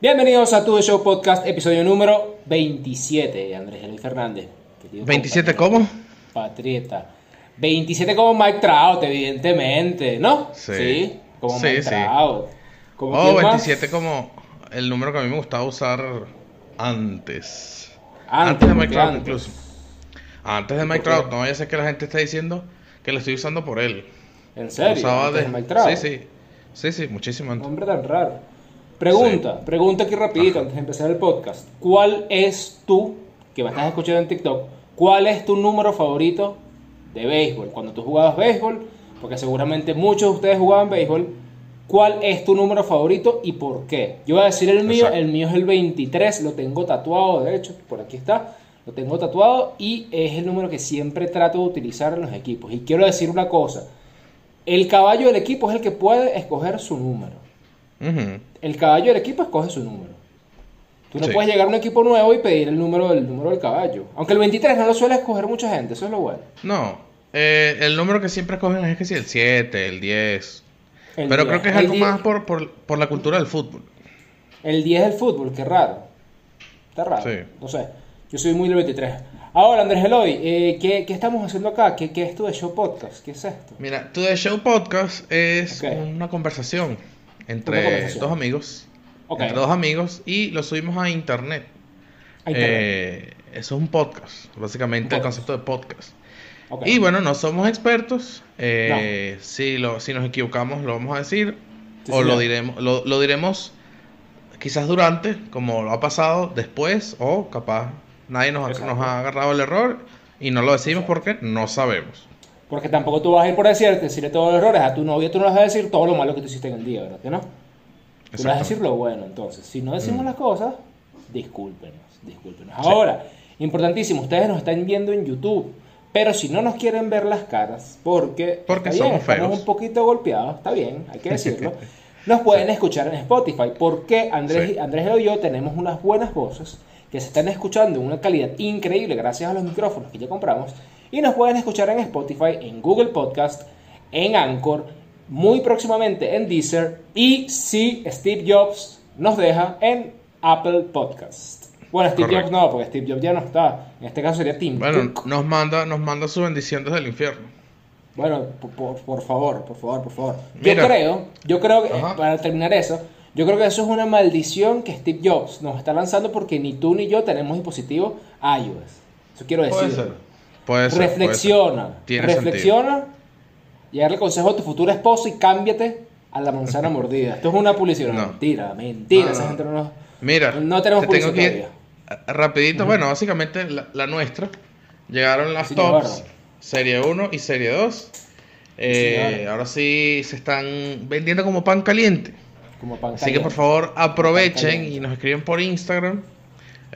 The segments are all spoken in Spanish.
Bienvenidos a Tu The Show Podcast, episodio número 27. Andrés Luis Fernández. querido ¿27 compañero, cómo? Patriota. 27 como Mike Trout, evidentemente, ¿no? Sí. como Sí, Mike sí. Trout. ¿Como Oh, quién más? 27 como el número que a mí me gustaba usar antes. Antes, de ¿por Mike Trout antes? incluso. Antes de Mike. Trout, no vaya a ser que la gente esté diciendo que lo estoy usando por él. ¿En serio? Usaba Antes de- de Mike Trout. Sí, sí. Sí, sí, muchísimo antes. Hombre tan raro. Pregunta, pregunta aquí rapidito antes de empezar el podcast. ¿Cuál es tu, que me estás escuchando en TikTok, cuál es tu número favorito de béisbol? Cuando tú jugabas béisbol, porque seguramente muchos de ustedes jugaban béisbol, ¿cuál es tu número favorito y por qué? Yo voy a decir el mío, Exacto. el mío es el 23, lo tengo tatuado, de hecho, por aquí está, lo tengo tatuado y es el número que siempre trato de utilizar en los equipos. Y quiero decir una cosa, el caballo del equipo es el que puede escoger su número El caballo del equipo escoge su número. Tú no Sí. puedes llegar a un equipo nuevo y pedir el número del número del caballo. Aunque el 23 no lo suele escoger mucha gente, eso es lo bueno. No, eh, el número que siempre escogen es que sí, el 7, el 10. El Pero 10. creo que es El algo 10 más por, por, por la cultura del fútbol. El 10 del fútbol, qué raro. Está raro. Sí. No sé. Yo soy muy del 23. Ahora, Andrés Eloy, eh, ¿qué, qué estamos haciendo acá? ¿Qué, ¿Qué es tu de show podcast? ¿Qué es esto? Mira, To The Show Podcast es una conversación entre dos amigos. Entre dos amigos y lo subimos a internet. A internet. Eh, eso es un podcast, básicamente Un el concepto de podcast. Y bueno, no somos expertos. eh, si, lo, si nos equivocamos, lo vamos a decir. Sí, o lo diremos, lo, lo diremos quizás durante, como lo ha pasado después, o capaz nadie nos, ha- Exacto. nos ha agarrado el error y no lo decimos porque no sabemos. Porque tampoco tú vas a ir por decirte, decirle todos los errores a tu novia, tú no vas a decir todo lo malo que tú hiciste en el día, ¿verdad que no? Tú vas a decir lo bueno, entonces. Si no decimos Mm. las cosas, discúlpenos, discúlpenos. Ahora, importantísimo, ustedes nos están viendo en YouTube, pero si no nos quieren ver las caras, porque, Porque está bien, somos feos. un poquito golpeados, está bien, hay que decirlo. Nos pueden escuchar en Spotify, porque Andrés, Sí. Andrés y yo tenemos unas buenas voces que se están escuchando en una calidad increíble gracias a los micrófonos que ya compramos. Y nos pueden escuchar en Spotify, en Google Podcast, en Anchor, muy próximamente en Deezer y si Steve Jobs nos deja en Apple Podcast. Bueno, Steve Correcto. Jobs no, porque Steve Jobs ya no está. En este caso sería Tim Bueno, Cook. nos manda, nos manda su bendición desde el infierno. Bueno, por, por- por favor, por favor, por favor. Mira. Yo creo, yo creo que, Ajá. para terminar eso, yo creo que eso es una maldición que Steve Jobs nos está lanzando porque ni tú ni yo tenemos dispositivo iOS. Eso quiero decir. Puede ser. Puede ser. puede ser. reflexiona, Tiene reflexiona y darle consejo a tu futuro esposo y cámbiate a la manzana mordida. Esto es una publicidad. No. Mentira, mentira. No, esa gente no nos- Mira, No tenemos te tengo publicidad que todavía. eh, rapidito. Bueno, básicamente la, la nuestra. Llegaron las Sí, tops, serie 1 y serie 2. Eh, ahora sí se están vendiendo como pan caliente. Como pan Así que por favor aprovechen y nos escriben por Instagram.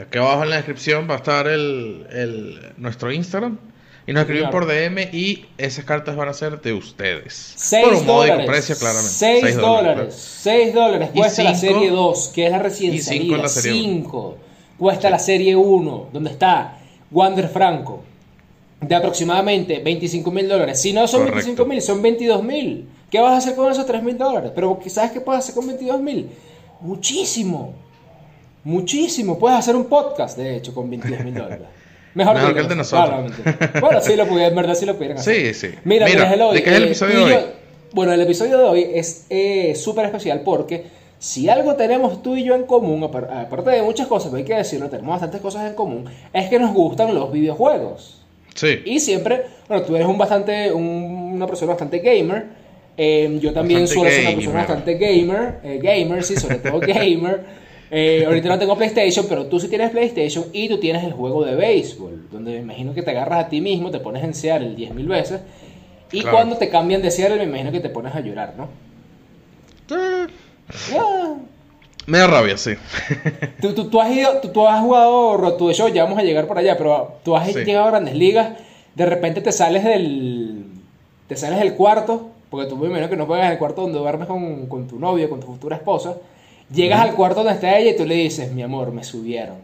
Aquí abajo en la descripción va a estar el, el- nuestro Instagram. Y nos escriben por DM y esas cartas van a ser de ustedes. 6 por un módico dólares. precio, claramente. 6 Seis dólares. 6 dólares cuesta la cinco- serie 2, que es la recién y cinco salida. en la serie 5 cuesta la serie 1, donde está Wander Franco, de aproximadamente 25 mil dólares. Si no son Correcto. 25 mil, son 22 mil. ¿Qué vas a hacer con esos 3 mil dólares? Pero ¿sabes qué puedes hacer con 22 mil? Muchísimo. Muchísimo. Puedes hacer un podcast, de hecho, con 22 mil dólares. Mejor, Mejor que el de no, nosotros. bueno, sí lo pudieran, en verdad sí lo pudieran hacer. Sí, sí. Mira, Mira, ¿de qué es el eh, episodio de yo- hoy? bueno, el episodio de hoy es eh, súper especial porque si algo tenemos tú y yo en común, apar- aparte de muchas cosas, pero hay que decirlo, tenemos bastantes cosas en común, es que nos gustan los videojuegos. Sí. Y siempre, bueno, tú eres un bastante, un- una persona bastante gamer. eh, yo también Bastante suelo ser una persona bastante gamer. eh, gamer, sí, sobre todo gamer. Eh, ahorita no tengo PlayStation, pero tú sí tienes PlayStation y tú tienes el juego de béisbol, donde me imagino que te agarras a ti mismo, te pones en Seattle 10.000 veces. Y Claro. cuando te cambian de Seattle, me imagino que te pones a llorar, ¿no? Eh, Ah. Me da rabia, sí. Tú, tú, tú has ido, tú, tú has jugado Road to the Show, ya vamos a llegar por allá, pero tú has Sí. llegado a grandes ligas, de repente te sales del te sales del cuarto, porque tú me imagino que no juegas en el cuarto donde duermes con, con tu novia, con tu futura esposa, llegas al cuarto donde está ella y tú le dices, mi amor, me subieron.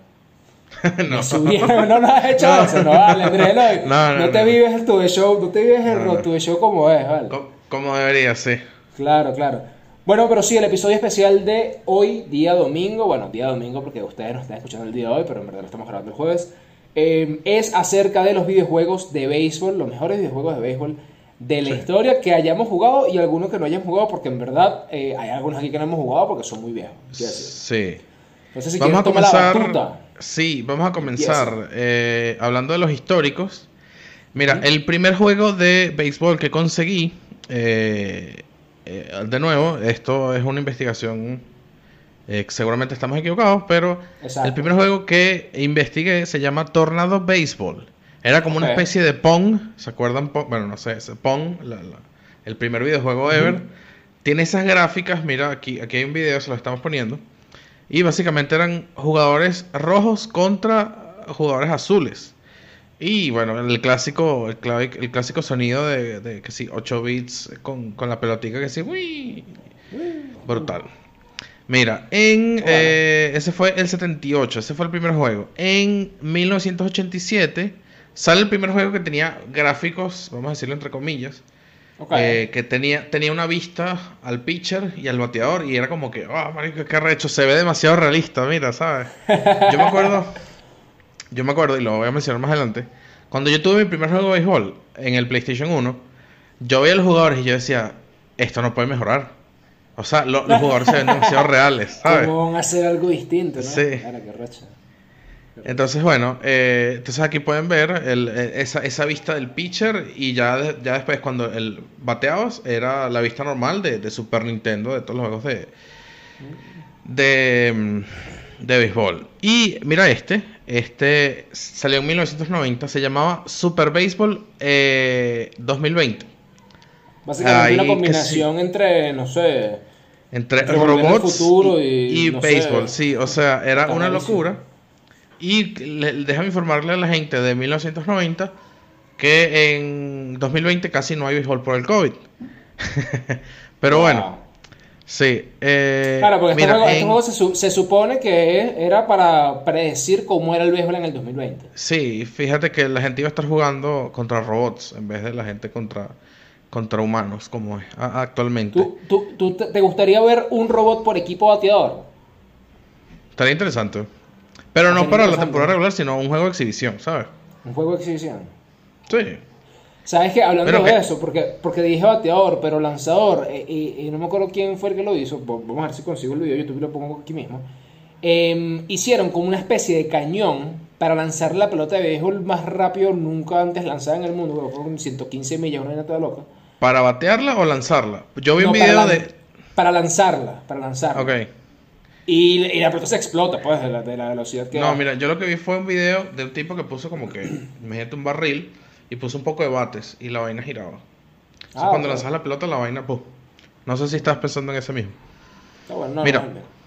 no. Me subieron, no, no has hecho No. eso, no vale, Andrés Eloy. No, no, te no. vives el the show, no te vives el No, no. the Show como es, vale. Co- Como debería, sí. Claro, claro. Bueno, pero sí, el episodio especial de hoy, día domingo, bueno, día domingo porque ustedes nos están escuchando el día de hoy, pero en verdad lo estamos grabando el jueves, eh, es acerca de los videojuegos de béisbol, los mejores videojuegos de béisbol de la Sí. historia que hayamos jugado y algunos que no hayamos jugado, porque en verdad eh, hay algunos aquí que no hemos jugado porque son muy viejos. Sí. Entonces, si Vamos a quieres, toma la comenzar. Sí, vamos a comenzar eh, hablando de los históricos. Mira, el primer juego de béisbol que conseguí, eh, eh, de nuevo, esto es una investigación, eh, seguramente estamos equivocados, pero Exacto. el primer juego que investigué se llama Tornado Baseball. Era como una especie de Pong, ¿se acuerdan? Pong? Bueno, no sé, ese Pong, la- la- el primer videojuego ever. Tiene esas gráficas, mira, aquí, aquí hay un video, se lo estamos poniendo. Y básicamente eran jugadores rojos contra jugadores azules. Y bueno, el clásico, el, clásico sonido de, de que sí, 8 bits con, con la pelotica que sí, uy, brutal. Mira, en Bueno. eh, ese fue el 78, ese fue el primer juego. En 1987 sale el primer juego que tenía gráficos, vamos a decirlo entre comillas, Ok. eh, que tenía, tenía una vista al pitcher y al bateador y era como que, ah, marico, qué arrecho, se ve demasiado realista, mira, ¿sabes? Yo me acuerdo, yo me acuerdo, y lo voy a mencionar más adelante, cuando yo tuve mi primer juego de béisbol en el PlayStation 1, yo veía a los jugadores y yo decía, esto no puede mejorar. O sea, lo- los jugadores se ven demasiado reales, ¿sabes? ¿Cómo van a hacer algo distinto, no? Sí. Claro, qué racha. Entonces, bueno, eh, entonces aquí pueden ver el- eh, esa, esa vista del pitcher y ya, ya después cuando el bateabas era la vista normal de, de Super Nintendo, de todos los juegos de, de, de béisbol. Y mira este, este salió en 1990, se llamaba Super Baseball eh, 2020. Básicamente Ahí una combinación entre, no sé, Entre robots Futuro y, y, y no sé, béisbol, sí, o sea, era una locura. Y le- déjame informarle a la gente de 1990 que en 2020 casi no hay béisbol por el COVID. Pero wow. bueno, sí. eh, Claro, porque este mira, este juego se, su- se supone que era para predecir cómo era el béisbol en el 2020. Sí, fíjate que la gente iba a estar jugando contra robots en vez de la gente contra, contra humanos, como es actualmente. ¿Tú, tú, tú te, te gustaría ver un robot por equipo bateador? Estaría interesante. Pero no para la temporada regular, sino un juego de exhibición, ¿sabes? Un juego de exhibición. Sí. ¿Sabes qué? Hablando Pero de que- eso, porque, porque dije bateador, pero lanzador, eh, y, y no me acuerdo quién fue el que lo hizo, vamos a ver si consigo el video de YouTube lo pongo aquí mismo. Em, hicieron como una especie de cañón para lanzar la pelota de béisbol más rápido nunca antes lanzada en el mundo, bueno, fue con 115 millas, una toda loca. ¿Para batearla o lanzarla? Yo vi No, un video de... Para lanzarla, para lanzarla. Ok. Y, y la pelota se explota, pues, de la, de la velocidad que No, mira, yo lo que vi fue un video de un tipo que puso como que, imagínate un barril y puso un poco de bates y la vaina giraba. Entonces, Ah, cuando ok. lanzas la pelota, la vaina, ¡pum! No sé si estás pensando en ese mismo. Está bueno, no, Mira. no, no.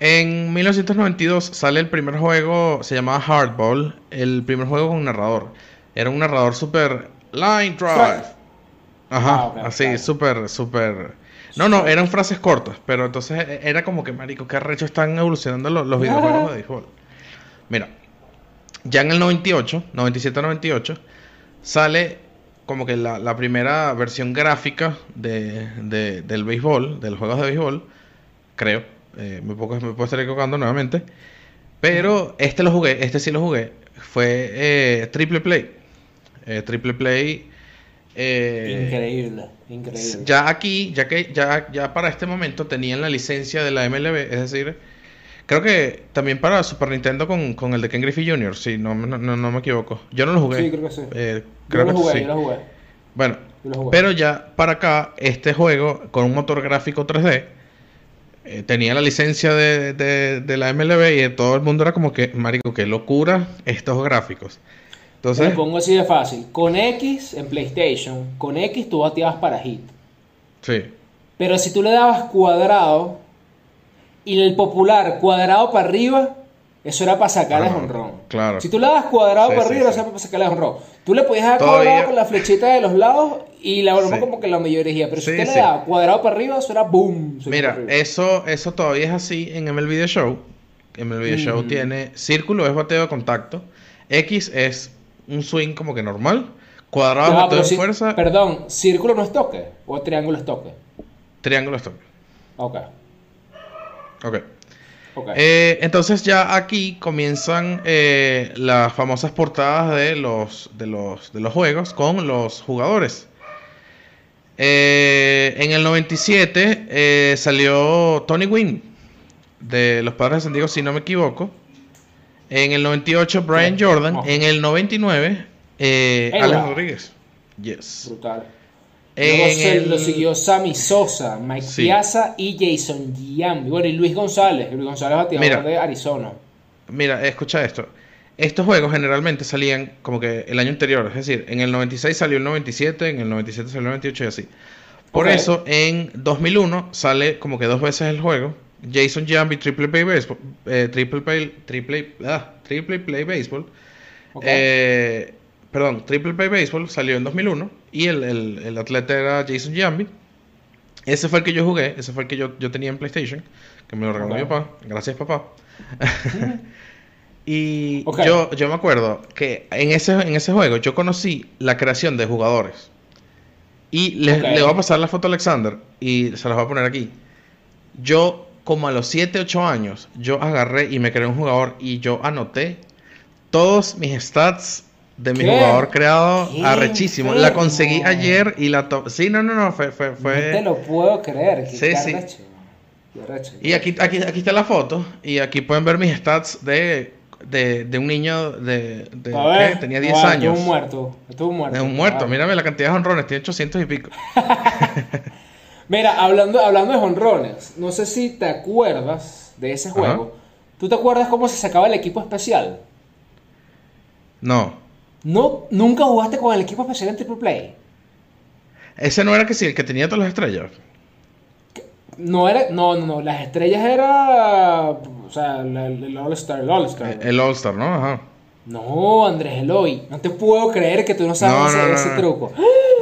En 1992 sale el primer juego, se llamaba Hardball, el primer juego con narrador. Era un narrador super line drive. Ajá, Ah, así, claro. súper, súper... No, no, eran frases cortas, pero entonces e- era como que, marico, qué arrecho están evolucionando los, los videojuegos de béisbol. Mira, ya en el 98, 97-98, sale como que la, la primera versión gráfica de, de- del béisbol, de los juegos de béisbol, creo. Eh, me, puedo, me puedo estar equivocando nuevamente. Pero este lo jugué, este sí lo jugué. Fue eh, Triple Play. Eh, triple Play. Eh, Increíble, increíble. ya aquí, ya que ya, ya para este momento tenían la licencia de la MLB, es decir, creo que también para Super Nintendo con, con el de Ken Griffey Jr., si no, me- no, no, no me equivoco. Yo no lo jugué. Sí, creo que sí. Eh, yo creo lo que jugué, sí. yo lo jugué. Bueno, yo lo jugué. pero ya para acá, este juego con un motor gráfico 3D eh, tenía la licencia de, de- de la MLB y todo el mundo era como que, marico, qué locura estos gráficos. Te Entonces, lo pongo así de fácil. Con X en PlayStation, con X tú bateabas para hit. sí, Pero si tú le dabas cuadrado y el popular cuadrado para arriba, eso era para sacarle Ah, honrón. claro. Si tú le dabas cuadrado Sí, para arriba, sí. eso era para sacarle honrón. Tú le podías dar Todavía- cuadrado con la flechita de los lados y la broma Sí. como que la mayoría. Pero si tú le dabas cuadrado para arriba, eso era boom. Mira, eso, eso todavía es así en MLB Video Show. MLB Video Show Mm. tiene círculo es bateo de contacto, X es un swing como que normal, cuadrado si- fuerza, Perdón, ¿círculo no es toque? ¿O triángulo es toque? triángulo es toque. Ok. Ok. Ok. Eh, entonces ya aquí comienzan eh, las famosas portadas de los, de los, de los juegos con los jugadores. Eh, en el 97 eh, salió Tony Wynn de los Padres de San Diego, si no me equivoco. En el 98 Brian Sí. Jordan. Ojo. En el 99 eh, Alex. Rodríguez. Yes. Brutal. Luego En se el- lo siguió Sammy Sosa, Mike Sí. Piazza y Jason Giambi. Bueno, y Luis González. Luis González bateador Mira. de Arizona. Mira, escucha esto. Estos juegos generalmente salían como que el año anterior, es decir, en el 96 salió el 97, en el 97 salió el 98 y así. Por eso en 2001 sale como que dos veces el juego. Jason Giambi Triple Play Baseball, eh, Triple Play, Triple, ah, Triple Play Baseball. Eh, perdón, Triple Play Baseball salió en 2001 y el, el- el atleta era Jason Giambi. Ese fue el que yo jugué, ese fue el que yo, yo tenía en PlayStation, que me lo regaló mi papá. Gracias, papá. y yo, yo me acuerdo que en ese, en ese juego yo conocí la creación de jugadores. Y le, le voy a pasar la foto a Alexander y se las voy a poner aquí. Yo, como a los 7, 8 años, yo agarré y me creé un jugador y yo anoté todos mis stats de mi ¿Qué? jugador creado ¿Qué arrechísimo. La conseguí ayer y la to Sí, no, no, no, fue, fue, fue- No te lo puedo creer. qué Sí, sí. Y aquí, aquí, aquí está la foto y aquí pueden ver mis stats de, de, de un niño de, de ver, tenía 10 no, años. Estuvo un muerto. Estuvo un muerto. De un muerto, mírame la cantidad de honrones, tiene 800 y pico. Mira, hablando, hablando de jonrones, no sé si te acuerdas de ese juego. ¿Tú te acuerdas cómo se sacaba el equipo especial? No, No, nunca jugaste con el equipo especial en Triple Play. ese no era que sí, el que tenía todas las estrellas. No era, no, no, no, las estrellas era, o sea, el, el All Star, el All Star. El All Star, ¿no? Ajá. No, Andrés Eloy, no te puedo creer que tú no sabes No, ese, no, ese no. truco.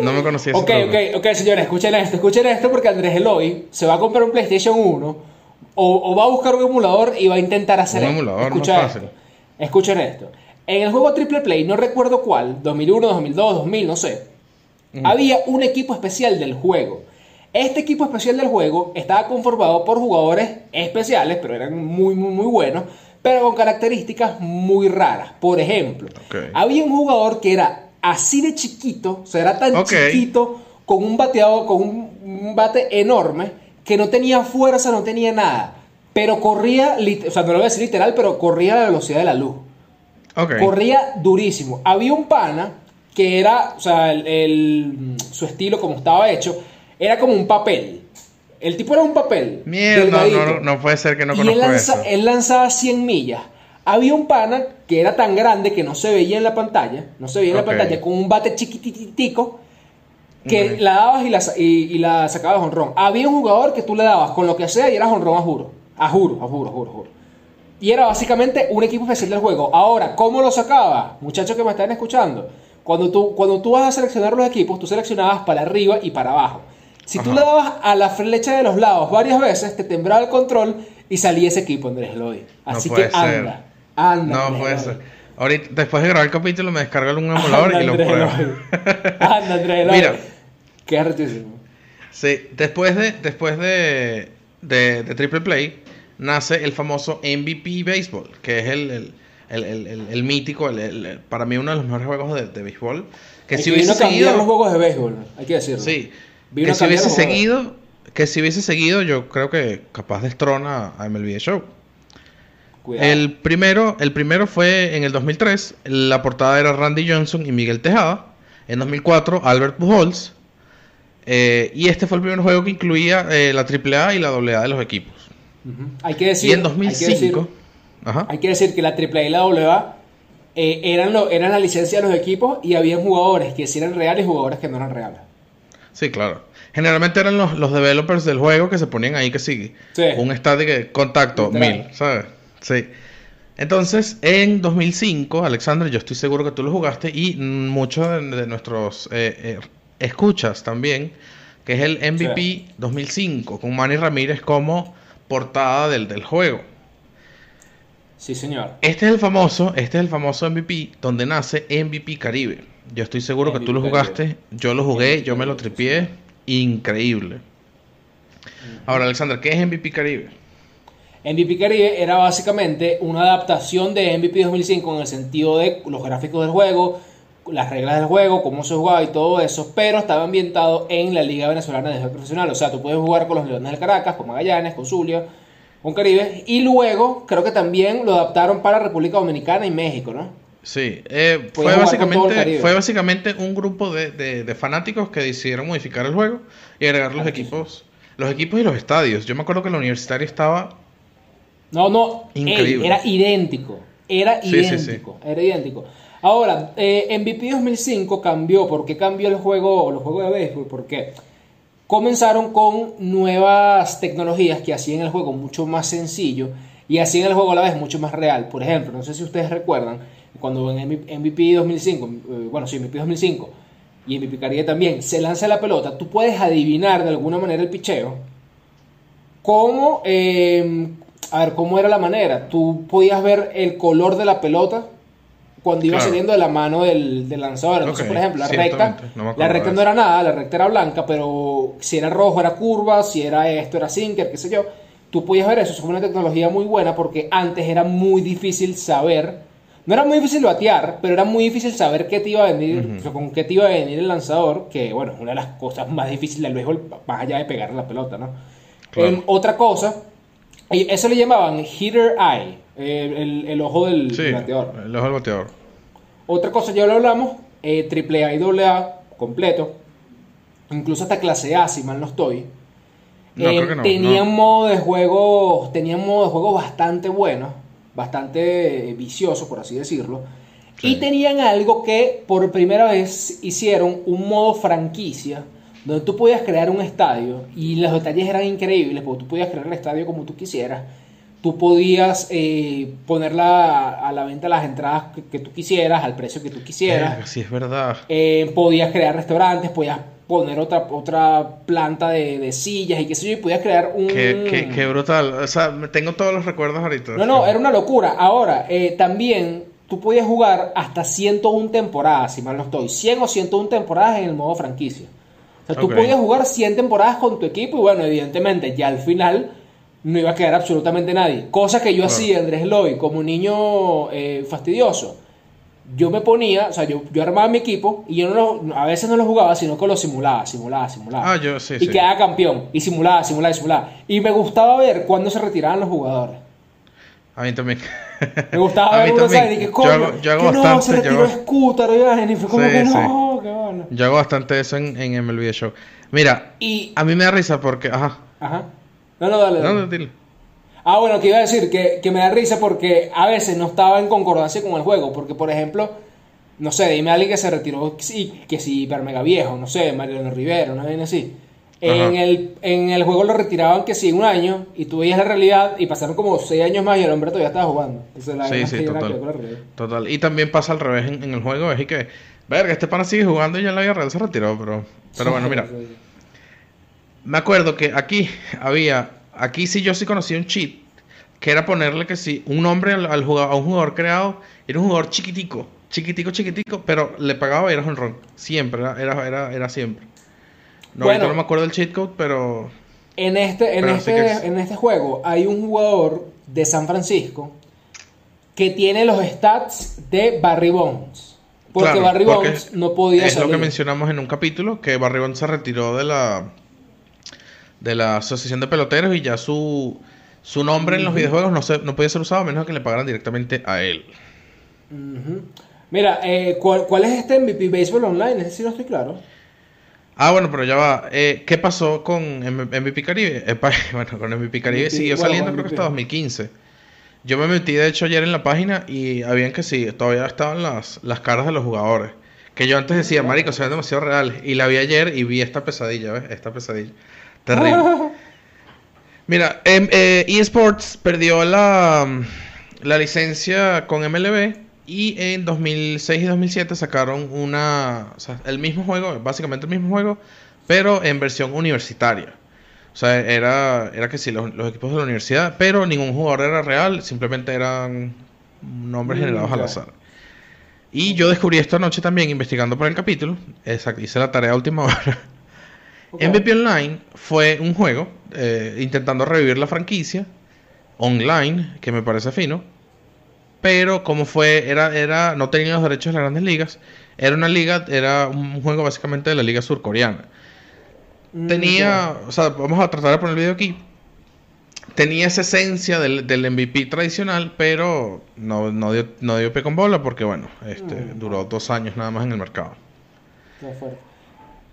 No me conocía ese Ok, truco. ok, ok, señores, escuchen esto, escuchen esto porque Andrés Eloy se va a comprar un PlayStation 1 o, o va a buscar un emulador y va a intentar hacer Un esto. emulador, Escucha más fácil. esto. Escuchen esto. En el juego Triple Play, no recuerdo cuál, 2001, 2002, 2000, no sé, había un equipo especial del juego. Este equipo especial del juego estaba conformado por jugadores especiales, pero eran muy, muy, muy buenos, pero con características muy raras. Por ejemplo, había un jugador que era así de chiquito, o sea, era tan chiquito, con un bateado, con un, un bate enorme, que no tenía fuerza, no tenía nada. Pero corría, o sea, no lo voy a decir literal, pero corría a la velocidad de la luz. Corría durísimo. Había un pana que era, o sea, el, el- su estilo como estaba hecho, era como un papel. El tipo era un papel. Mierda, no, delgadito. no, no puede ser que no y él, conozco lanza- eso. él lanzaba 100 millas. Había un pana que era tan grande que no se veía en la pantalla, no se veía en la pantalla, con un bate chiquititico que Ok. la dabas y la, y, y la sacabas de honrón. Había un jugador que tú le dabas con lo que sea y era honrón a juro. A juro, a juro, a juro, a juro. Y era básicamente un equipo especial del juego. Ahora, ¿cómo lo sacaba? Muchachos que me están escuchando. Cuando tú, cuando tú vas a seleccionar los equipos, tú seleccionabas para arriba y para abajo. Si tú le dabas a la flecha de los lados varias veces, te temblaba el control y salía ese equipo, Andrés. No Así que ser. No puede ser. Ahorita, después de grabar el capítulo, me descargo un emulador Anda, y lo pruebo. Anda. Mira. Qué arrechísimo. Sí, después de, después de, de, de Triple Play, nace el famoso MVP Baseball, que es el, el, el, el- el- mítico, para mí uno de los mejores juegos de, de béisbol. Que si hubiese cambiar los seguido, juegos de béisbol, hay que decirlo. sí, Vino que si hubiese seguido, que si hubiese seguido, yo creo que capaz destrona a MLB Show. Cuidado. El primero, el primero fue en el 2003. La portada era Randy Johnson y Miguel Tejada. En 2004, Albert Pujols. Eh, y este fue el primer juego que incluía eh, la AAA y la AA de los equipos. Hay que decir. y en hay que decir- 2005, ajá, Hay que decir que la AAA y la AA eh, eran, lo, eran la licencia de los equipos y había jugadores que sí eran reales y jugadores que no eran reales. sí, claro. Generalmente eran los, los developers del juego que se ponían ahí que sí, Sí. un static contacto Literal. mil, ¿sabes? Sí. Entonces, en 2005, Alexander, yo estoy seguro que tú lo jugaste y muchos de, de nuestros eh, eh, escuchas también, que es el MVP Sí. 2005, con Manny Ramírez como portada del, del juego. Sí, señor. Este es el famoso, este es el famoso MVP donde nace MVP Caribe. Yo estoy seguro que tú lo jugaste, Caribe. yo lo jugué, MVP yo me lo tripié, increíble. Ahora, Alexander, ¿qué es MVP Caribe? MVP Caribe era básicamente una adaptación de MVP 2005 en el sentido de los gráficos del juego, las reglas del juego, cómo se jugaba y todo eso, pero estaba ambientado en la Liga Venezolana de Juego Profesional. O sea, tú puedes jugar con los Leones del Caracas, con Magallanes, con Zulia, con Caribe, y luego creo que también lo adaptaron para República Dominicana y México, ¿no? Sí, eh, fue, básicamente, fue básicamente un grupo de, de, fanáticos que decidieron modificar el juego y agregar los equipos, los equipos y los estadios. Yo me acuerdo que el universitario estaba no, no, Increíble. era idéntico, era idéntico, era idéntico. Ahora, eh, MVP 2005 cambió, ¿por qué cambió el juego, los juegos de béisbol? Porque comenzaron con nuevas tecnologías que hacían el juego mucho más sencillo y hacían el juego a la vez mucho más real. Por ejemplo, no sé si ustedes recuerdan, cuando en MVP 2005, eh, bueno, sí, MVP 2005 y MVP Caribe también, se lanza la pelota, tú puedes adivinar de alguna manera el picheo, cómo, eh, a ver, cómo era la manera. Tú podías ver el color de la pelota cuando iba saliendo de la mano del, lanzador. Entonces, por ejemplo, la recta, no la recta no era nada, la recta era blanca, pero si era rojo era curva, si era esto era sinker, qué sé yo. Tú podías ver eso, es una tecnología muy buena porque antes era muy difícil saber, no era muy difícil batear, pero era muy difícil saber qué te iba a venir, con qué te iba a venir el lanzador, que bueno, una de las cosas más difíciles del béisbol, más allá de pegarle la pelota, ¿no? Otra cosa, eso le llamaban hitter eye, el, ojo del, bateador. El ojo del bateador. Otra cosa, ya lo hablamos, eh, triple A y doble A completo, incluso hasta clase A, si mal no estoy. Eh, tenían modo de juego, tenían modo de juego bastante bueno, bastante vicioso, por así decirlo. Y tenían algo que por primera vez hicieron un modo franquicia, donde tú podías crear un estadio y los detalles eran increíbles, porque tú podías crear el estadio como tú quisieras tú podías eh, ponerla a la venta las entradas que, tú quisieras, al precio que tú quisieras. sí, es verdad. Eh, podías crear restaurantes, podías poner otra, otra planta de, sillas y qué sé yo, y podías crear un... Qué, qué, brutal, o sea, tengo todos los recuerdos ahorita. No, no, era una locura. Ahora, eh, también tú podías jugar hasta 101 temporadas, si mal no estoy, 100 o 101 temporadas en el modo franquicia. Sea, tú podías jugar 100 temporadas con tu equipo y bueno, evidentemente ya al final no iba a quedar absolutamente nadie. Cosa que yo hacía, Andrés Loy, como niño eh, fastidioso. Yo me ponía, o sea, yo, yo armaba mi equipo y yo no a veces no lo jugaba, sino que lo simulaba, simulaba, simulaba. Ah, yo sí. Y quedaba campeón. Y simulaba, simulaba, simulaba. Y me gustaba ver cuándo se retiraban los jugadores. A mí también. Me gustaba ver uno, ¿sabes? Y que, coño, yo hago, yo hago que bastante, no, se retiró yo Scooter, y fue como que no, Yo hago bastante eso en, en MLB Show. Mira, y... a mí me da risa porque, ajá. Ajá. No, no, dale. dale. Ah, bueno, que iba a decir que, me da risa porque a veces no estaba en concordancia con el juego. Porque, por ejemplo, no sé, dime a alguien que se retiró, sí, que si hiper mega viejo, no sé, Mariano Rivero, no viene así. En el, en el juego lo retiraban que sí, un año, y tú veías la realidad, y pasaron como seis años más y el hombre todavía estaba jugando. sí, sí, total. total. Y también pasa al revés en, el juego, es que, verga, este pana sigue jugando y ya en la vida real se retiró, pero, pero bueno, mira. Me acuerdo que aquí había, aquí sí yo sí conocí un cheat, que era ponerle que sí, un nombre al, jugador, a un jugador creado, era un jugador chiquitico, chiquitico, chiquitico, pero le pagaba y era honrón, siempre, era, era, era, siempre. No, bueno, no me acuerdo del cheat code, pero... En este, en, este, en este juego hay un jugador de San Francisco que tiene los stats de Barry Bonds. Porque Barry Bonds no podía Es lo que mencionamos en un capítulo, que Barry Bonds se retiró de la de la Asociación de Peloteros y ya su, su nombre en los videojuegos no, se, no podía ser usado a menos que le pagaran directamente a él. Mira, eh, ¿cuál, es este MVP Baseball Online? Ese sí no estoy claro. Ah, bueno, pero ya va. Eh, ¿Qué pasó con MVP Caribe? bueno, con MVP Caribe siguió saliendo creo que hasta 2015. Yo me metí de hecho ayer en la página y habían que sí, todavía estaban las, las caras de los jugadores. Que yo antes decía, marico, se ven demasiado reales. Y la vi ayer y vi esta pesadilla, ¿ves? Esta pesadilla. Terrible. Mira, em, eh, eSports perdió la, la licencia con MLB y en 2006 y 2007 sacaron una, o sea, el mismo juego, básicamente el mismo juego, pero en versión universitaria. O sea, era, era que sí, los, equipos de la universidad, pero ningún jugador era real, simplemente eran nombres mm, generados al azar. Y yo descubrí esta noche también investigando por el capítulo, exacto, hice la tarea a última hora. Ok. MVP Online fue un juego eh, intentando revivir la franquicia online, que me parece fino. Pero como fue, era, era, no tenía los derechos de las grandes ligas. Era una liga, era un juego básicamente de la liga surcoreana. Mm, Tenía, o sea, vamos a tratar de poner el video aquí. Tenía esa esencia del, del MVP tradicional, pero no, no, dio, no dio pie con bola porque, bueno, este, Mm. duró dos años nada más en el mercado. Qué fuerte.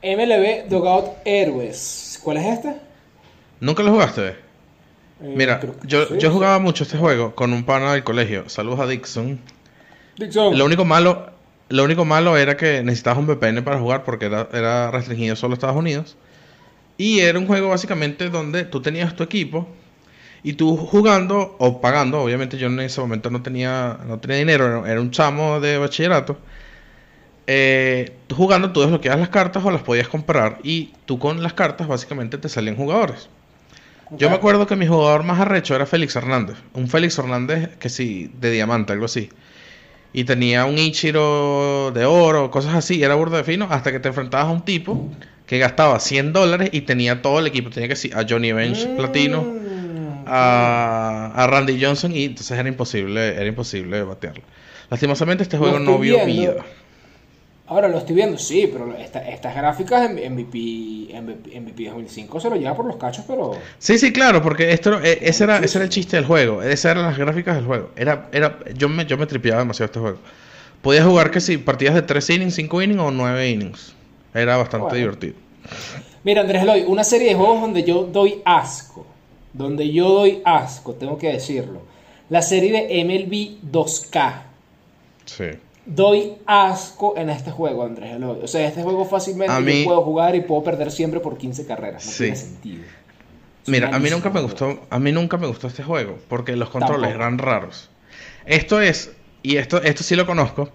MLB Dogout Heroes. ¿Cuál es este? ¿Nunca lo jugaste? Eh, Mira, yo, sí, yo sí. jugaba mucho este juego con un pana del colegio. Saludos a Dixon. Dixon. Lo único malo, lo único malo era que necesitabas un VPN para jugar porque era, era restringido solo a Estados Unidos. Y era un juego básicamente donde tú tenías tu equipo y tú jugando o pagando, obviamente yo en ese momento no tenía, no tenía dinero, era- era un chamo de bachillerato. Eh, tú jugando tú desbloqueabas las cartas o las podías comprar y tú con las cartas básicamente te salían jugadores. Yo me acuerdo que mi jugador más arrecho era Félix Hernández. Un Félix Hernández que sí, de diamante, algo así. Y tenía un Ichiro de oro, cosas así. Era burda de fino. Hasta que te enfrentabas a un tipo que gastaba 100 dólares y tenía todo el equipo. Tenía que sí, a Johnny Bench Mm, platino, a, a Randy Johnson. Y entonces era imposible, era imposible batearlo. Lastimosamente este juego no vio vida. Ahora lo estoy viendo, sí, pero esta- estas gráficas en MVP, MVP, MVP 2005 se lo lleva por los cachos, pero... Sí, sí, claro, porque esto, eh, ese, era, ese era el chiste del juego. Esas eran las gráficas del juego. Era, era, yo, me, yo me tripeaba demasiado este juego. Podías jugar que si partidas de 3 innings, 5 innings o 9 innings. Era bastante Bueno. divertido. Mira, Andrés Eloy, una serie de juegos donde yo doy asco. Donde yo doy asco, tengo que decirlo. La serie de MLB 2K. Sí. Doy asco en este juego, Andrés Eloy. O sea, este juego fácilmente yo mí- puedo jugar y puedo perder siempre por 15 carreras. No Sí. tiene sentido. Es Mira, a mí nunca me gustó, a mí nunca me gustó este juego porque los controles Tampoco. eran raros. Esto es, y esto, esto sí lo conozco.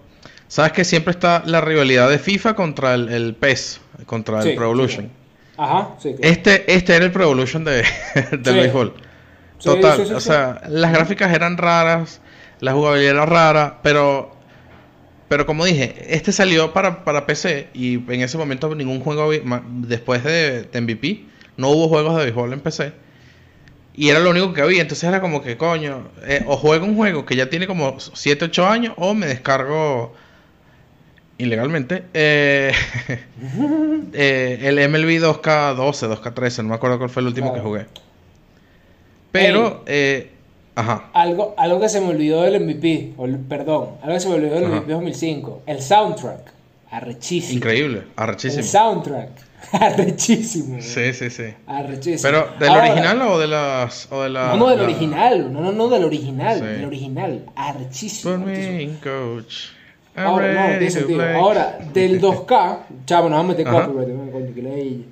Sabes que siempre está la rivalidad de FIFA contra el, el PES, contra Sí, el Pro Evolution. sí. Ajá, sí. claro. Este, este era el Pro Evolution de, del Sí. béisbol. Sí, Total, sí, sí, o sí. sea, las gráficas eran raras, la jugabilidad era rara, pero pero como dije, este salió para, para PC y en ese momento ningún juego después de, de MVP no hubo juegos de béisbol en PC. Y era lo único que había, entonces era como que coño, eh, o juego un juego que ya tiene como 7, 8 años o me descargo ilegalmente eh, eh, el MLB 2K12, 2K13, no me acuerdo cuál fue el último Claro. que jugué. Pero, ajá, Algo, algo que se me olvidó del MVP, o el- perdón, algo que se me olvidó del Ajá. MVP 2005. El soundtrack. Arrechísimo. increíble, El arrechísimo. soundtrack. Arrechísimo. Sí, sí, sí. Arrechísimo. Pero, ¿del Ahora, original o de las... O de la, No, no, del la- original. No, no, no, del original. Sí. Del original. Arrechísimo. Coach. I'm Ahora, no, tiene sentido. Ahora, del 2K, chavo, nos vamos a meter copyright.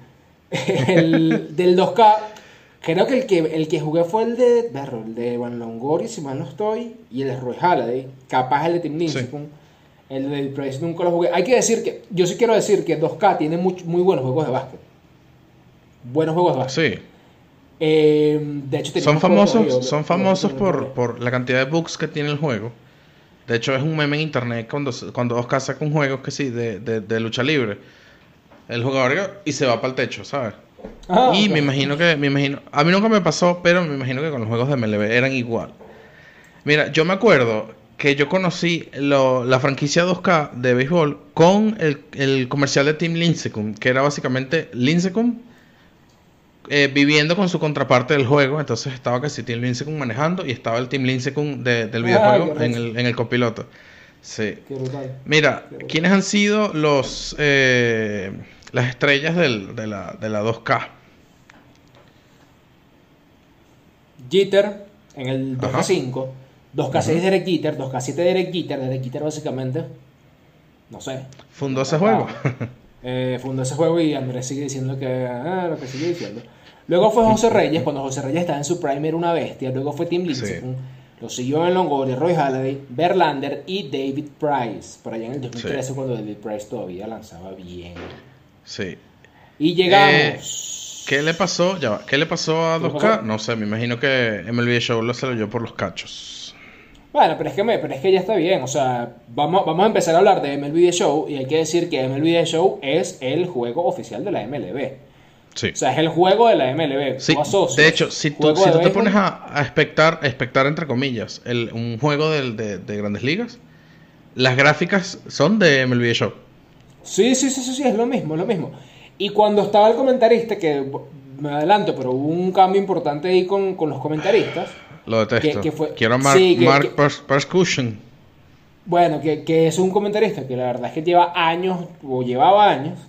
El, del 2K, creo que el que el que jugué fue el de, berro, el de Van Longoria, si mal no estoy, y el de Roy Halladay, capaz el de Tim Lincecum. El del Price nunca lo jugué. Hay que decir que, yo sí quiero decir que 2K tiene muy, muy buenos juegos de básquet. Buenos juegos de básquet. Sí, Eh, de hecho, son famosos, son famosos por, por la cantidad de bugs que tiene el juego. De hecho, es un meme en internet cuando, cuando Oscar saca un juego que sí, de, de, de lucha libre. El jugador y se va para el techo, ¿sabes? Ah, y me imagino que, me imagino, a mí nunca me pasó, pero me imagino que con los juegos de MLB eran igual. Mira, yo me acuerdo que yo conocí lo- la franquicia 2K de béisbol con el, el comercial de Team Lincecum, que era básicamente Lincecum eh, viviendo con su contraparte del juego. Entonces estaba casi Team Lincecum manejando y estaba el Team Lincecum de- del Ah, videojuego en el, en el copiloto. Sí. Mira, ¿quiénes han sido los eh, las estrellas del- de, la, de la 2K? Jeter en el Ajá. 2K5, 2K6 Derek Jeter, 2K7 Derek Jeter, Derek Jeter básicamente, no sé, Fundó ese juego. eh, fundó ese juego y Andrés sigue diciendo que, ah, lo que sigue diciendo. Luego fue José Reyes, cuando José Reyes estaba en su prime era una bestia, luego fue Tim Lincecum, lo siguió en Longoria, Roy Halladay, Verlander y David Price, por allá en el 2013 cuando David Price todavía lanzaba bien. Sí. Y llegamos... ¿Qué le pasó? Ya va. ¿Qué le pasó a ¿Qué le 2K? pasó? No sé, me imagino que MLB Show lo se lo dio por los cachos. Bueno, pero es que, me, pero es que ya está bien. O sea, vamos, vamos a empezar a hablar de MLB The Show y hay que decir que MLB The Show es el juego oficial de la MLB. Sí. O sea, es el juego de la MLB. Sí, de hecho, si tú, si tú te pones a, a expectar, a expectar, entre comillas, el, un juego de, de grandes ligas, las gráficas son de MLB Show. Sí, sí, sí, sí, sí, es lo mismo, es lo mismo. Y cuando estaba el comentarista, que me adelanto, pero hubo un cambio importante ahí con, con los comentaristas. Lo detesto. Que- que fue- Quiero Mark, sí, que- Mark Percussion. Bueno, que, que es un comentarista que la verdad es que lleva años, o llevaba años.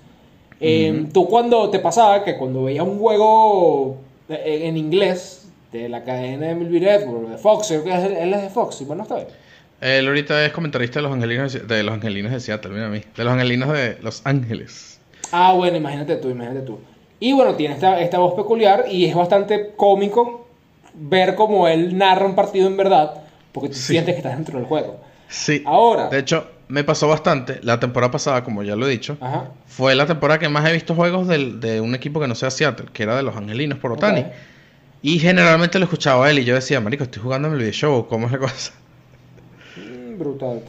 Eh, Tú cuando te pasaba que cuando veías un juego eh, en inglés de la cadena de MLB Network, de Fox, él es de Fox, bueno, está bien. Él ahorita es comentarista de los angelinos de, los angelinos de Seattle, mira a mí. De los angelinos de Los Ángeles. Ah, bueno, imagínate tú, imagínate tú. Y bueno, tiene esta, esta voz peculiar y es bastante cómico ver cómo él narra un partido en verdad, porque tú Sí. sientes que estás dentro del juego. Sí. Ahora. De hecho, me pasó bastante. La temporada pasada, como ya lo he dicho, Ajá. fue la temporada que más he visto juegos del- de un equipo que no sea Seattle, que era de los angelinos por Otani. Y generalmente lo escuchaba a él y yo decía, marico, estoy jugando en el video show, ¿cómo es la cosa? Mm, Brutal.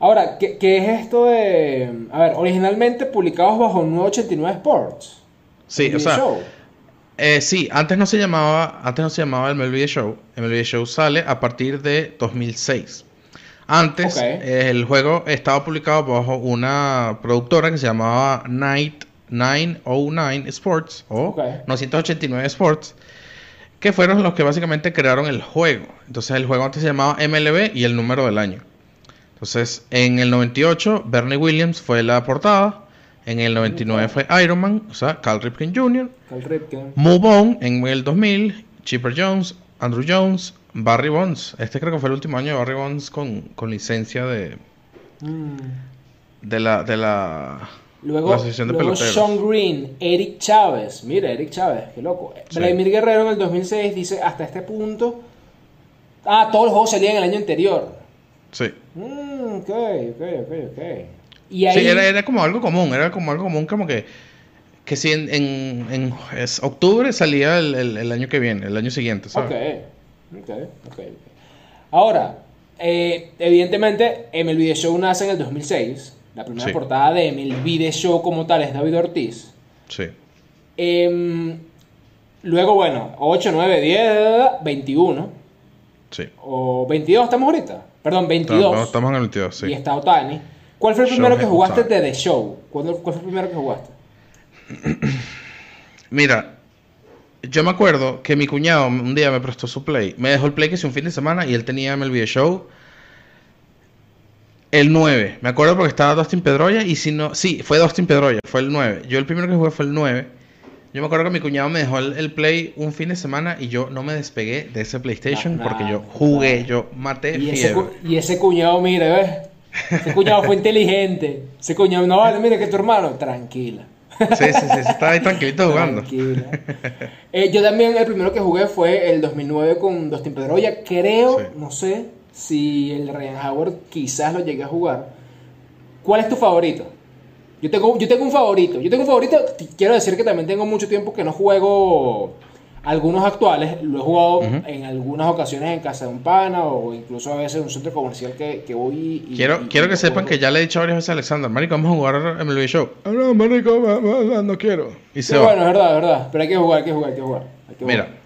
Ahora, ¿qué, qué es esto de...? A ver, originalmente publicados bajo 989 Sports. Sí, o sea, show. eh, sí, antes no se llamaba, antes no se llamaba el MLB Show. El MLB Show sale a partir de 2006. Antes, eh, el juego estaba publicado bajo una productora que se llamaba Night 909 Sports o Ok. 989 Sports, que fueron los que básicamente crearon el juego. Entonces, el juego antes se llamaba MLB y el número del año. Entonces, en el 98, Bernie Williams fue la portada. En el 99 fue Iron Man, o sea, Cal Ripken Jr. Cal Ripken. Move On en el 2000, Chipper Jones, Andrew Jones, Barry Bonds. Este creo que fue el último año de Barry Bonds con, con licencia de, Mm. de la de la, Luego, luego. Sean Green, Eric Chávez. Mira, Eric Chávez, qué loco. Sí. Vladimir Guerrero en el 2006 dice, hasta este punto... Ah, todos los juegos salían el año anterior. Sí. Mm, ok, ok, ok, ok. Y ahí... Sí, era, era como algo común, era como algo común, como que, que si en, en, en es octubre salía el, el- el año que viene, el año siguiente, ¿sabes? Ok, ok, ok. Ahora, eh, evidentemente, MLB The Show nace en el 2006. La primera Sí. portada de MLB The Show como tal es David Ortiz. Sí. Em, luego, bueno, 8, 9, 10, 21. Sí. O 22 estamos ahorita. Perdón, 22. Estamos, estamos en el 22, sí. Y está Otani. ¿Cuál fue el primero que jugaste de The Show? ¿Cuándo- ¿Cuál fue el primero que jugaste? Mira, yo me acuerdo que mi cuñado un día me prestó su play. Me dejó el play que hice un fin de semana y él tenía MLB Show. El 9. Me acuerdo porque estaba Dustin Pedroya y si no... Sí, fue Dustin Pedroya, fue el 9. Yo el primero que jugué fue el 9. Yo me acuerdo que mi cuñado me dejó el, el play un fin de semana y yo no me despegué de ese PlayStation porque yo jugué, nah. yo maté Y ese, y ese cuñado, mire, ¿ves? Ese cuñado fue inteligente. Ese cuñado, no vale, mire que tu hermano, tranquila. Sí, sí, sí, sí, estaba ahí tranquilito jugando. Tranquila. Eh, yo también, el primero que jugué fue el 2009 con Dustin Pedroya. Creo, Sí. no sé si el Ryan Howard quizás lo llegué a jugar. ¿Cuál es tu favorito? Yo tengo, yo tengo un favorito. Yo tengo un favorito. Quiero decir que también tengo mucho tiempo que no juego algunos actuales. Lo he jugado en algunas ocasiones en casa de un pana o incluso a veces en un centro comercial que, que voy y. Quiero, y- quiero y que sepan que ya le he dicho varias veces a Alexander, Marico, vamos a jugar MLB Show. Ah, no, Marico, no quiero. Y se va. bueno, es verdad, es verdad. Pero hay que jugar, hay que jugar, hay que jugar. hay que Mira, jugar.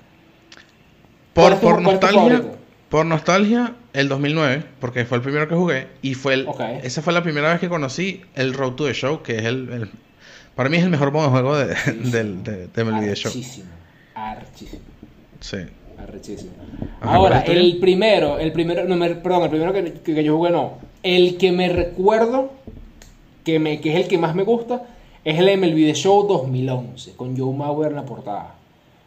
¿Cuál por, por nostalgia? Por nostalgia, el 2009, porque fue el primero que jugué y fue el, Ok. esa fue la primera vez que conocí el Road to the Show, que es el, el- para mí es el mejor modo de juego de, del, de, de MLB The Show. Archísimo. Archísimo. Sí. Arrechísimo. Ahora, el primero, el primero, no, me- perdón, el primero que, que yo jugué no. El que me recuerdo, que, me, que es el que más me gusta, es el MLB The Show 2011, con Joe Mauer en la portada.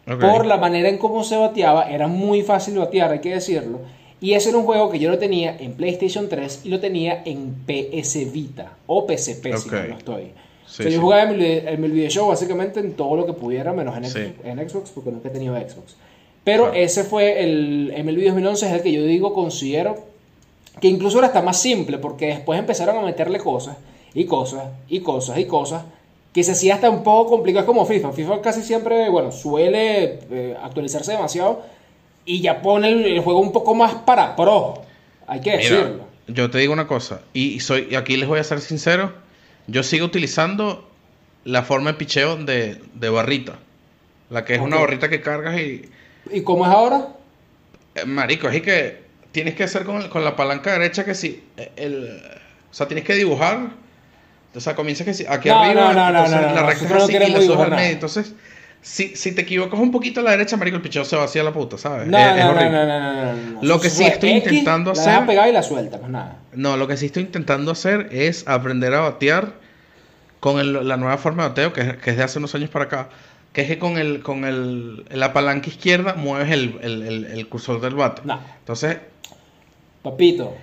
Por la manera en cómo se bateaba, era muy fácil batear, hay que decirlo. Y ese era un juego que yo lo tenía en PlayStation 3 y lo tenía en PS Vita o PSP, si Ok. no, estoy. Sí, o sea, yo sí. jugaba MLB, MLB The Show básicamente en todo lo que pudiera, menos en, Sí. Xbox, en Xbox, porque nunca he tenido Xbox. Pero Claro. ese fue el MLB 2011, es el que yo digo, considero que incluso era hasta más simple, porque después empezaron a meterle cosas y cosas y cosas y cosas que se hacía hasta un poco complicado, es como FIFA. FIFA casi siempre, bueno, suele eh, actualizarse demasiado y ya pone el, el juego un poco más para pro, hay que Mira, decirlo. yo te digo una cosa, y soy y aquí les voy a ser sincero, yo sigo utilizando la forma de picheo de, de barrita. La que es una barrita que cargas y... ¿Y cómo es ahora? eh, marico, es que tienes que hacer con, con la palanca derecha que si... eh, El, o sea, tienes que dibujar. O sea, comienza que si... Aquí No, arriba, no, no, no, entonces la recta es así y la subes al medio. Entonces, si, si te equivocas un poquito a la derecha, marico, el picheo se va hacia la puta, ¿sabes? No, Es- no, no, no, no. Lo que sí estoy X, intentando La hacer- dejas pegada y la suelta, más nada. No, lo que sí estoy intentando hacer es aprender a batear con el- la nueva forma de bateo, que es, que es de hace unos años para acá, que es que con el con el, la palanca izquierda mueves el, el- el- el cursor del bate. No. Entonces, Papito,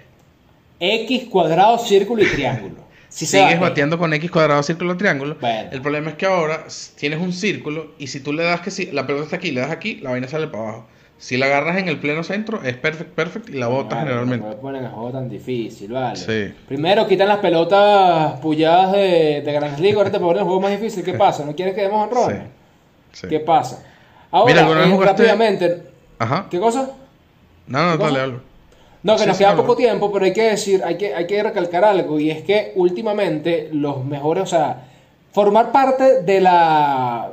X cuadrado, círculo y triángulo. Si se sigues bate. bateando con X cuadrado, círculo, triángulo. Bueno. El problema es que ahora tienes un círculo y si tú le das que si la pelota está aquí, le das aquí, la vaina sale para abajo. Si la agarras en el pleno centro, es perfect, perfect y la botas Claro, generalmente. No ponen el juego tan difícil, vale. Sí. Primero quitan las pelotas pulladas de, de Grandes Ligas, ahora te ponen el juego más difícil. ¿Qué pasa? ¿No quieres que demos en Sí. sí. ¿Qué pasa? Ahora, Mira, ¿alguna vez eh, rápidamente, Ajá. ¿qué cosa? No, no, ¿Qué dale, algo. No, que Sí, nos queda poco tiempo, pero hay que decir, hay que, hay que recalcar algo, y es que últimamente los mejores, o sea, formar parte de la,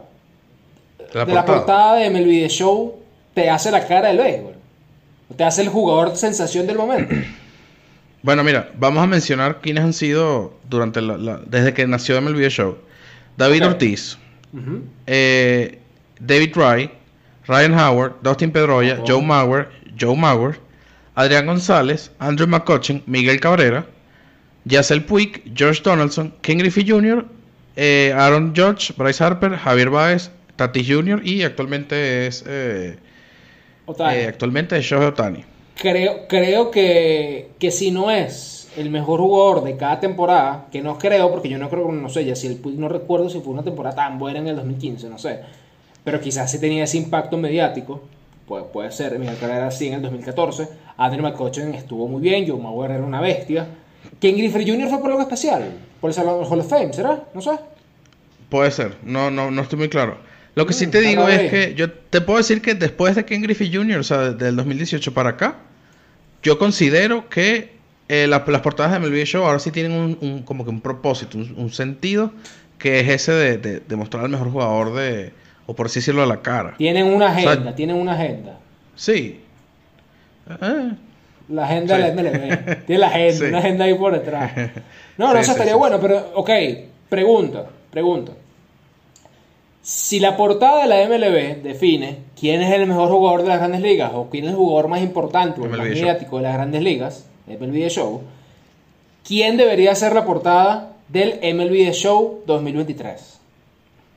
La de la portada. portada de MLB The Show te hace la cara del béisbol. Te hace el jugador sensación del momento. Bueno, mira, vamos a mencionar quiénes han sido durante la, la- desde que nació MLB Show. David. Ortiz, eh, David Wright, Ryan Howard, Dustin Pedroia, Ojo. Joe Mauer, Joe Mauer, Adrián González, Andrew McCutcheon, Miguel Cabrera, Yacel Puig, George Donaldson, Ken Griffey Jr., eh, Aaron George, Bryce Harper, Javier Baez, Tatis Jr. y actualmente es eh, Otani. eh, actualmente es Shohei Otani. Creo, creo que, que si no es el mejor jugador de cada temporada, que no creo, porque yo no creo, no sé, ya si el Puig no recuerdo si fue una temporada tan buena en el 2015, no sé. Pero quizás sí tenía ese impacto mediático. Puede, puede ser, Miguel Carrera sí en el 2014. Andrew McCutcheon estuvo muy bien, Joe Mauer era una bestia. Ken Griffey Jr. fue por algo especial, por el Salón del Hall of Fame, ¿será? No sé. Puede ser, no, no, no estoy muy claro. Lo que sí Mm, te digo es que yo te puedo decir que después de Ken Griffey Jr., o sea, del 2018 para acá, yo considero que eh, la- las portadas de MLB Show ahora sí tienen un, un- como que un propósito, un, un sentido, que es ese de, de, de mostrar al mejor jugador de, o por así decirlo, a la cara. Tienen una sea, agenda, tienen una agenda. Sí. La agenda Sí. de la MLB. Tiene la agenda, Sí. una agenda ahí por detrás. No, no, eso estaría bueno, pero, ok, pregunta, pregunta. Si la portada de la MLB define quién es el mejor jugador de las grandes ligas o quién es el jugador más importante o el más mediático de las grandes ligas, MLB Show, ¿quién debería ser la portada del MLB Show 2023?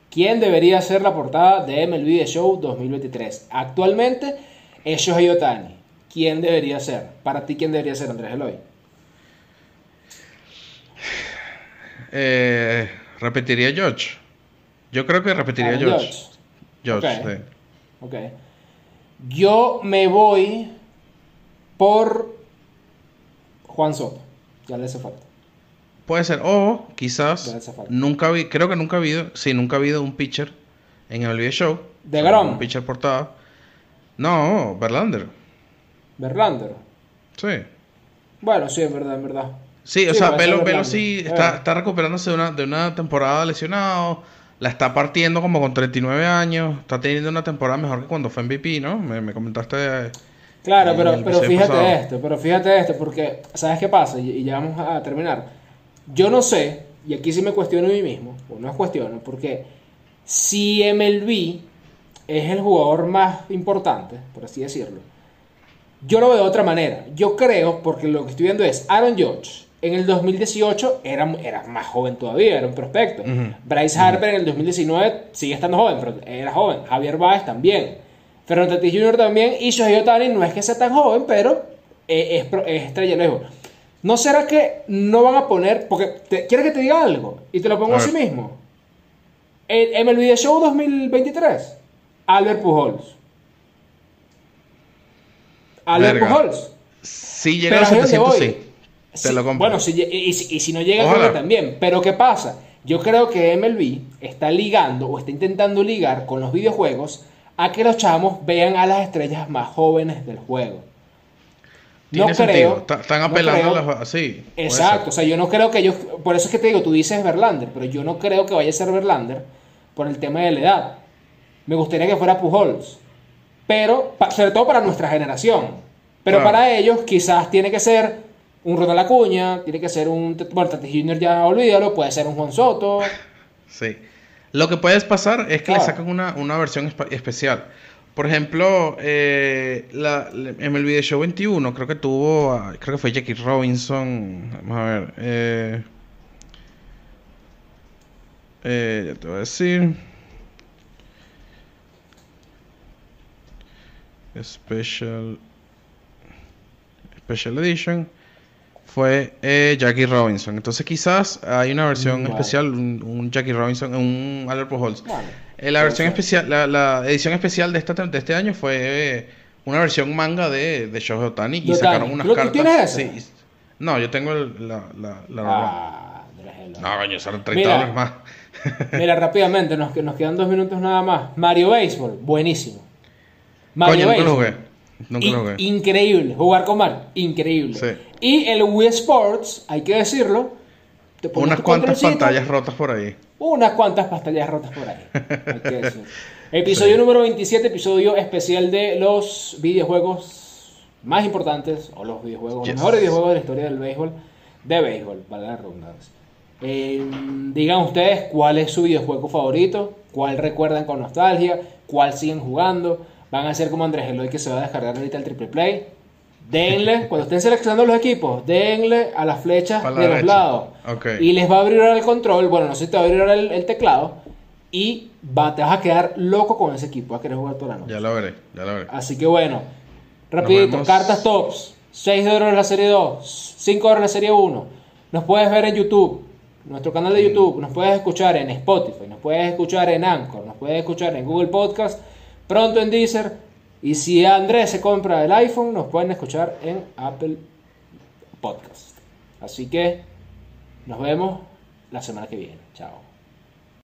¿Quién debería ser la portada de MLB Show 2023? Actualmente es Shohei Otani. ¿Quién debería ser? Para ti, ¿quién debería ser, Andrés Eloy? eh, repetiría George. Yo creo que repetiría Aaron George. George. George, Ok. sí. Ok. Yo me voy por Juan Soto. Ya le hace falta. Puede ser, o quizás nunca vi, creo que nunca ha habido, sí, nunca ha habido un pitcher en el NBA Show. ¿De Grom? Un pitcher portada. No, Verlander. Verlander. Sí. Bueno, sí, en verdad, en verdad. Sí, o sea, Velo, sí Eh. está, está recuperándose de una, de una temporada lesionado. La está partiendo como con 39 años. Está teniendo una temporada mejor que cuando fue MVP, ¿no? Me, me comentaste. Claro, pero, pero fíjate pasado. esto, pero fíjate esto, porque ¿sabes qué pasa? Y, y ya vamos a terminar. Yo no sé, y aquí sí me cuestiono a mí mismo, o no es cuestiono, porque si MLB es el jugador más importante, por así decirlo, yo lo veo de otra manera. Yo creo, porque lo que estoy viendo es Aaron George. En el 2018 era, era más joven todavía, era un prospecto. Ujú. Bryce Harper en el 2019 sigue estando joven, pero era joven. Javier Baez también. Fernando Tatis Jr. también. Y Shohei Otani no es que sea tan joven, pero eh, es, es estrella lejos. ¿No será que no van a poner.? Porque, te- ¿quieres que te diga algo? Y te lo pongo A así mismo. El MLB The Show 2023. Albert Pujols. Albert Verga. Pujols. Si llega Pero a ahí los donde 700, voy. sí. Te Sí, lo compro. Bueno, si, y, si- y si no llega, Ojalá. creo que también. Pero ¿qué pasa? Yo creo que MLB está ligando o está intentando ligar con los videojuegos a que los chamos vean a las estrellas más jóvenes del juego. No Tiene creo. Están no apelando creo. a las. Sí. Exacto, o sea, yo no creo que ellos, por eso es que te digo, tú dices Verlander, pero yo no creo que vaya a ser Verlander por el tema de la edad. Me gustaría que fuera Pujols, pero sobre todo para nuestra generación. Pero Claro. para ellos quizás tiene que ser un Ronald Acuña, tiene que ser un, bueno, Tatis Jr. ya olvídalo, puede ser un Juan Soto. Sí. Lo que puede pasar es que le sacan una, una versión especial. Por ejemplo, eh, la, en el Video Show 21 creo que tuvo, a- creo que fue Jackie Robinson. Vamos a ver. Eh, eh, ya te voy a decir. Special Special Edition fue eh, Jackie Robinson. Entonces quizás hay una versión Mm, vale. especial, un, un Jackie Robinson, un Albert Pujols. Bueno, Eh, la versión especial, la, la edición especial de, esta, de este año fue eh, una versión manga de, de Shohei Otani y sacaron unas ¿Tú- tú cartas. tienes? Sí. No, yo tengo el- la, la. Ah. No, coño, son 30 Mira. dólares más. Mira, rápidamente, nos, nos quedan dos minutos nada más. Mario Baseball, buenísimo. Mario Coño, nunca lo jugué. Nunca In- lo jugué. Increíble, jugar con Mario, increíble. Sí. Y el Wii Sports, hay que decirlo, te Unas cuantas pantallas rotas por ahí. Unas cuantas pantallas rotas por ahí. hay que decirlo. Episodio número 27, episodio especial de los videojuegos más importantes, o los videojuegos, Yes. los mejores videojuegos de la historia del béisbol, de béisbol, vale la redundancia. Eh, digan ustedes cuál es su videojuego favorito, cuál recuerdan con nostalgia, cuál siguen jugando. Van a ser como Andrés Eloy que se va a descargar ahorita el triple play. Denle, cuando estén seleccionando los equipos, denle a las flechas la de los derecha. lados. Y les va a abrir ahora el control. Bueno, no sé si te va a abrir ahora el, el teclado. Y va, te vas a quedar loco con ese equipo. Vas a querer jugar toda la noche. Ya lo veré, ya lo veré. Así que bueno, rapidito, cartas tops, 6 dólares la serie 2, 5 dólares la serie 1. Nos puedes ver en YouTube, nuestro canal de YouTube, nos puedes escuchar en Spotify, nos puedes escuchar en Anchor, nos puedes escuchar en Google Podcast, pronto en Deezer. Y si Andrés se compra el iPhone, nos pueden escuchar en Apple Podcast. Así que nos vemos la semana que viene. Chao.